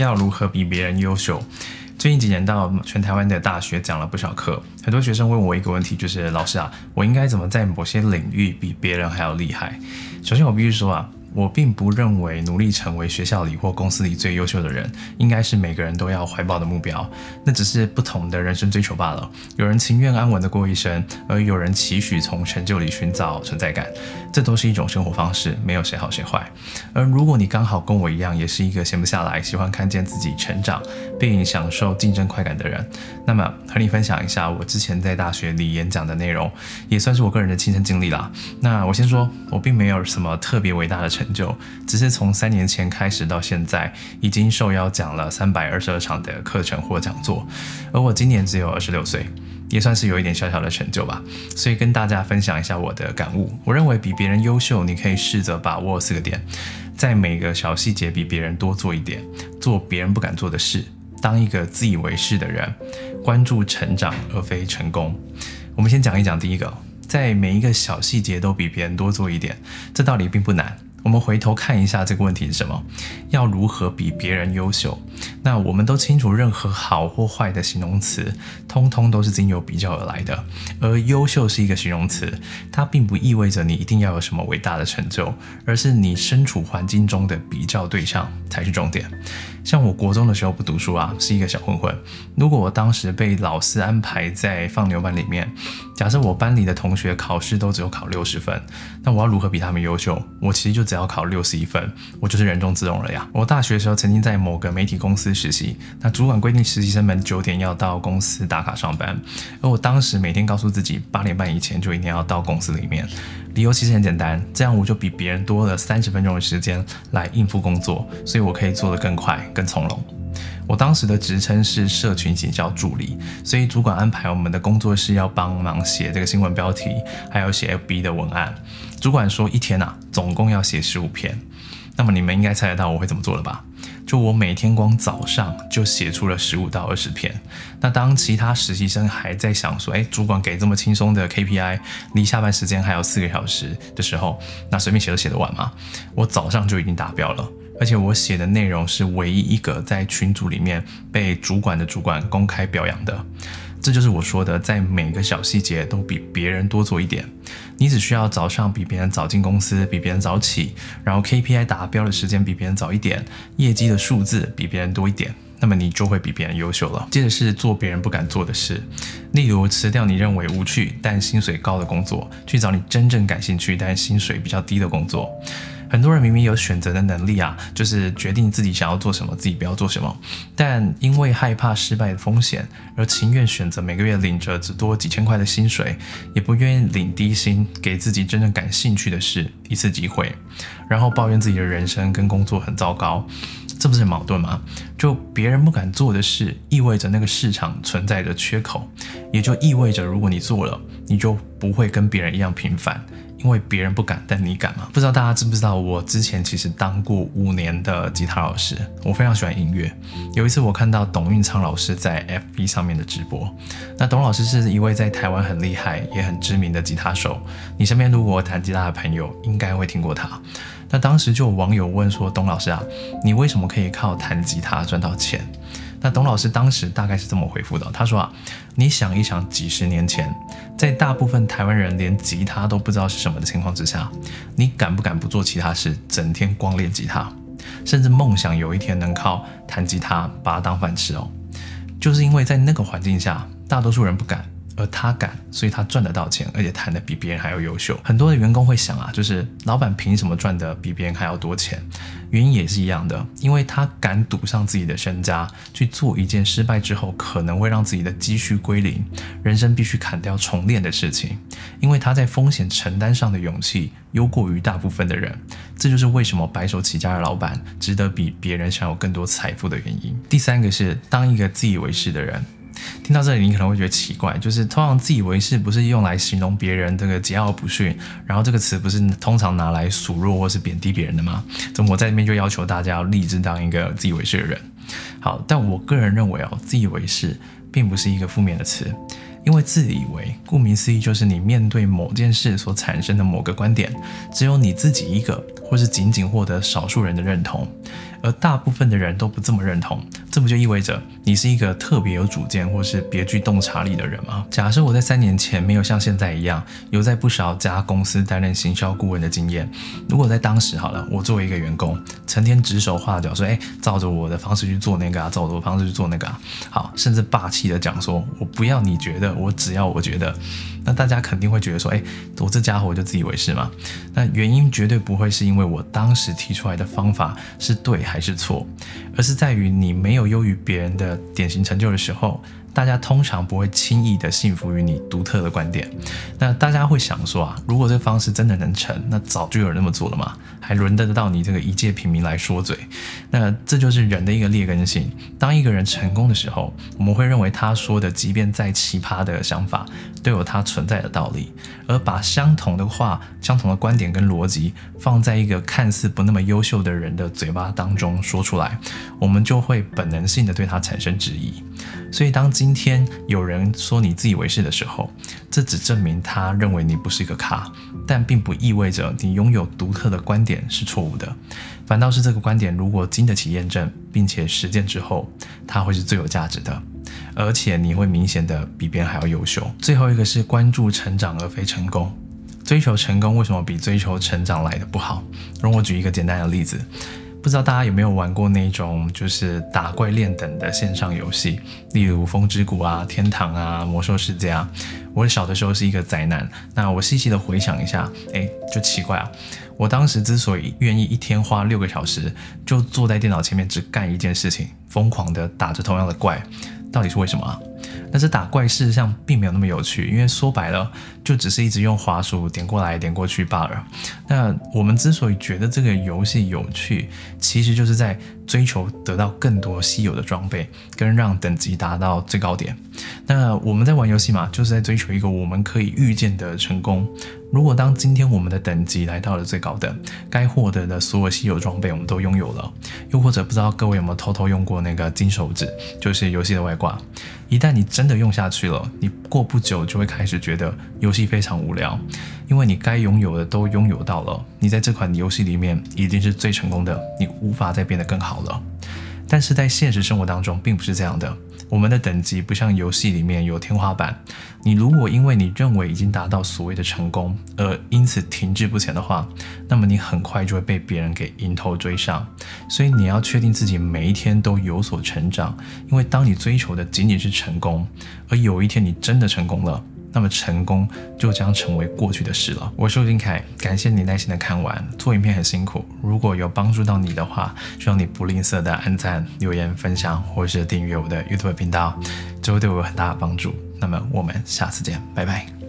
要如何比别人优秀？最近几年到全台湾的大学讲了不少课，很多学生问我一个问题，就是老师啊，我应该怎么在某些领域比别人还要厉害？首先我必须说啊。我并不认为努力成为学校里或公司里最优秀的人，应该是每个人都要怀抱的目标。那只是不同的人生追求罢了。有人情愿安稳的过一生，而有人期许从成就里寻找存在感。这都是一种生活方式，没有谁好谁坏。而如果你刚好跟我一样，也是一个闲不下来、喜欢看见自己成长并享受竞争快感的人，那么和你分享一下我之前在大学里演讲的内容，也算是我个人的亲身经历啦。那我先说，我并没有什么特别伟大的成。成就只是从三年前开始到现在，已经受邀讲了三百二十二场的课程或讲座，而我今年只有二十六岁，也算是有一点小小的成就吧。所以跟大家分享一下我的感悟。我认为比别人优秀，你可以试着把握四个点，在每个小细节比别人多做一点，做别人不敢做的事，当一个自以为是的人，关注成长而非成功。我们先讲一讲第一个，在每一个小细节都比别人多做一点，这道理并不难。我们回头看一下这个问题是什么？要如何比别人优秀？那我们都清楚，任何好或坏的形容词，通通都是经由比较而来的。而优秀是一个形容词，它并不意味着你一定要有什么伟大的成就，而是你身处环境中的比较对象才是重点。像我国中的时候不读书啊，是一个小混混。如果我当时被老师安排在放牛班里面，假设我班里的同学考试都只有考六十分，那我要如何比他们优秀？我其实就只要考六十一分，我就是人中之龙了呀。我大学的时候曾经在某个媒体公司实习，那主管规定实习生们九点要到公司打卡上班，而我当时每天告诉自己八点半以前就一定要到公司里面。理由其实很简单，这样我就比别人多了三十分钟的时间来应付工作，所以我可以做得更快、更从容。我当时的职称是社群行销助理，所以主管安排我们的工作是要帮忙写这个新闻标题，还有写 FB 的文案。主管说一天啊，总共要写十五篇。那么你们应该猜得到我会怎么做了吧？就我每天光早上就写出了十五到二十篇。那当其他实习生还在想说，哎，主管给这么轻松的 KPI，离下班时间还有四个小时的时候，那随便写都写得完吗？我早上就已经达标了，而且我写的内容是唯一一个在群组里面被主管的主管公开表扬的。这就是我说的，在每个小细节都比别人多做一点。你只需要早上比别人早进公司，比别人早起，然后 KPI 达标的时间比别人早一点，业绩的数字比别人多一点，那么你就会比别人优秀了。接着是做别人不敢做的事，例如辞掉你认为无趣但薪水高的工作，去找你真正感兴趣但薪水比较低的工作。很多人明明有选择的能力啊，就是决定自己想要做什么，自己不要做什么，但因为害怕失败的风险，而情愿选择每个月领着只多几千块的薪水，也不愿意领低薪，给自己真正感兴趣的事一次机会，然后抱怨自己的人生跟工作很糟糕，这不是矛盾吗？就别人不敢做的事，意味着那个市场存在着缺口，也就意味着如果你做了，你就不会跟别人一样平凡。因为别人不敢，但你敢吗？不知道大家知不知道，我之前其实当过五年的吉他老师，我非常喜欢音乐。有一次我看到董运昌老师在 FB 上面的直播，那董老师是一位在台湾很厉害也很知名的吉他手，你身边如果弹吉他的朋友应该会听过他。那当时就有网友问说：“董老师啊，你为什么可以靠弹吉他赚到钱？”那董老师当时大概是这么回复的，他说啊，你想一想，几十年前，在大部分台湾人连吉他都不知道是什么的情况之下，你敢不敢不做其他事，整天光练吉他，甚至梦想有一天能靠弹吉他把它当饭吃哦？就是因为在那个环境下，大多数人不敢。而他敢，所以他赚得到钱，而且谈得比别人还要优秀。很多的员工会想啊，就是老板凭什么赚得比别人还要多钱？原因也是一样的，因为他敢赌上自己的身家去做一件失败之后可能会让自己的积蓄归零，人生必须砍掉重练的事情。因为他在风险承担上的勇气优过于大部分的人，这就是为什么白手起家的老板值得比别人享有更多财富的原因。第三个是当一个自以为是的人。听到这里，你可能会觉得奇怪，就是通常自以为是不是用来形容别人这个桀骜不驯，然后这个词不是通常拿来数落或是贬低别人的吗？怎么我在这边就要求大家要立志当一个自以为是的人？好，但我个人认为哦，自以为是并不是一个负面的词，因为自以为，顾名思义就是你面对某件事所产生的某个观点，只有你自己一个，或是仅仅获得少数人的认同。而大部分的人都不这么认同，这不就意味着你是一个特别有主见或是别具洞察力的人吗？假设我在三年前没有像现在一样有在不少家公司担任行销顾问的经验，如果在当时好了，我作为一个员工，成天指手画脚说，哎，照着我的方式去做那个啊，照着我的方式去做那个啊，好，甚至霸气的讲说，我不要你觉得，我只要我觉得，那大家肯定会觉得说，哎，我这家伙我就自以为是嘛？那原因绝对不会是因为为我当时提出来的方法是对。还是错，而是在于你没有优于别人的典型成就的时候。大家通常不会轻易的信服于你独特的观点。那大家会想说啊，如果这方式真的能成，那早就有人那么做了嘛，还轮得到你这个一介平民来说嘴？那这就是人的一个劣根性。当一个人成功的时候，我们会认为他说的，即便再奇葩的想法，都有他存在的道理。而把相同的话、相同的观点跟逻辑放在一个看似不那么优秀的人的嘴巴当中说出来，我们就会本能性的对他产生质疑。所以当今天有人说你自以为是的时候，这只证明他认为你不是一个咖，但并不意味着你拥有独特的观点是错误的。反倒是这个观点如果经得起验证，并且实践之后，它会是最有价值的，而且你会明显的比别人还要优秀。最后一个是关注成长而非成功，追求成功为什么比追求成长来的不好？容我举一个简单的例子。不知道大家有没有玩过那种就是打怪练等的线上游戏，例如《风之谷》啊、《天堂》啊、《魔兽世界》啊。我小的时候是一个宅男，那我细细的回想一下，哎，就奇怪啊。我当时之所以愿意一天花六个小时就坐在电脑前面只干一件事情，疯狂的打着同样的怪，到底是为什么啊？但是打怪事实上并没有那么有趣，因为说白了就只是一直用滑鼠点过来点过去罢了。那我们之所以觉得这个游戏有趣，其实就是在追求得到更多稀有的装备，跟让等级达到最高点。那我们在玩游戏嘛，就是在追求一个我们可以预见的成功。如果当今天我们的等级来到了最高等，该获得的所有稀有装备我们都拥有了，又或者不知道各位有没有偷偷用过那个金手指，就是游戏的外挂。一旦你真的用下去了，你过不久就会开始觉得游戏非常无聊，因为你该拥有的都拥有到了，你在这款游戏里面已经是最成功的，你无法再变得更好了。但是在现实生活当中，并不是这样的。我们的等级不像游戏里面有天花板。你如果因为你认为已经达到所谓的成功，而因此停滞不前的话，那么你很快就会被别人给迎头追上。所以你要确定自己每一天都有所成长，因为当你追求的仅仅是成功，而有一天你真的成功了。那么成功就将成为过去的事了。我是吴俊凯，感谢你耐心的看完。做影片很辛苦，如果有帮助到你的话，希望你不吝啬的按赞、留言、分享，或者是订阅我的 YouTube 频道，这会对我有很大的帮助。那么我们下次见，拜拜。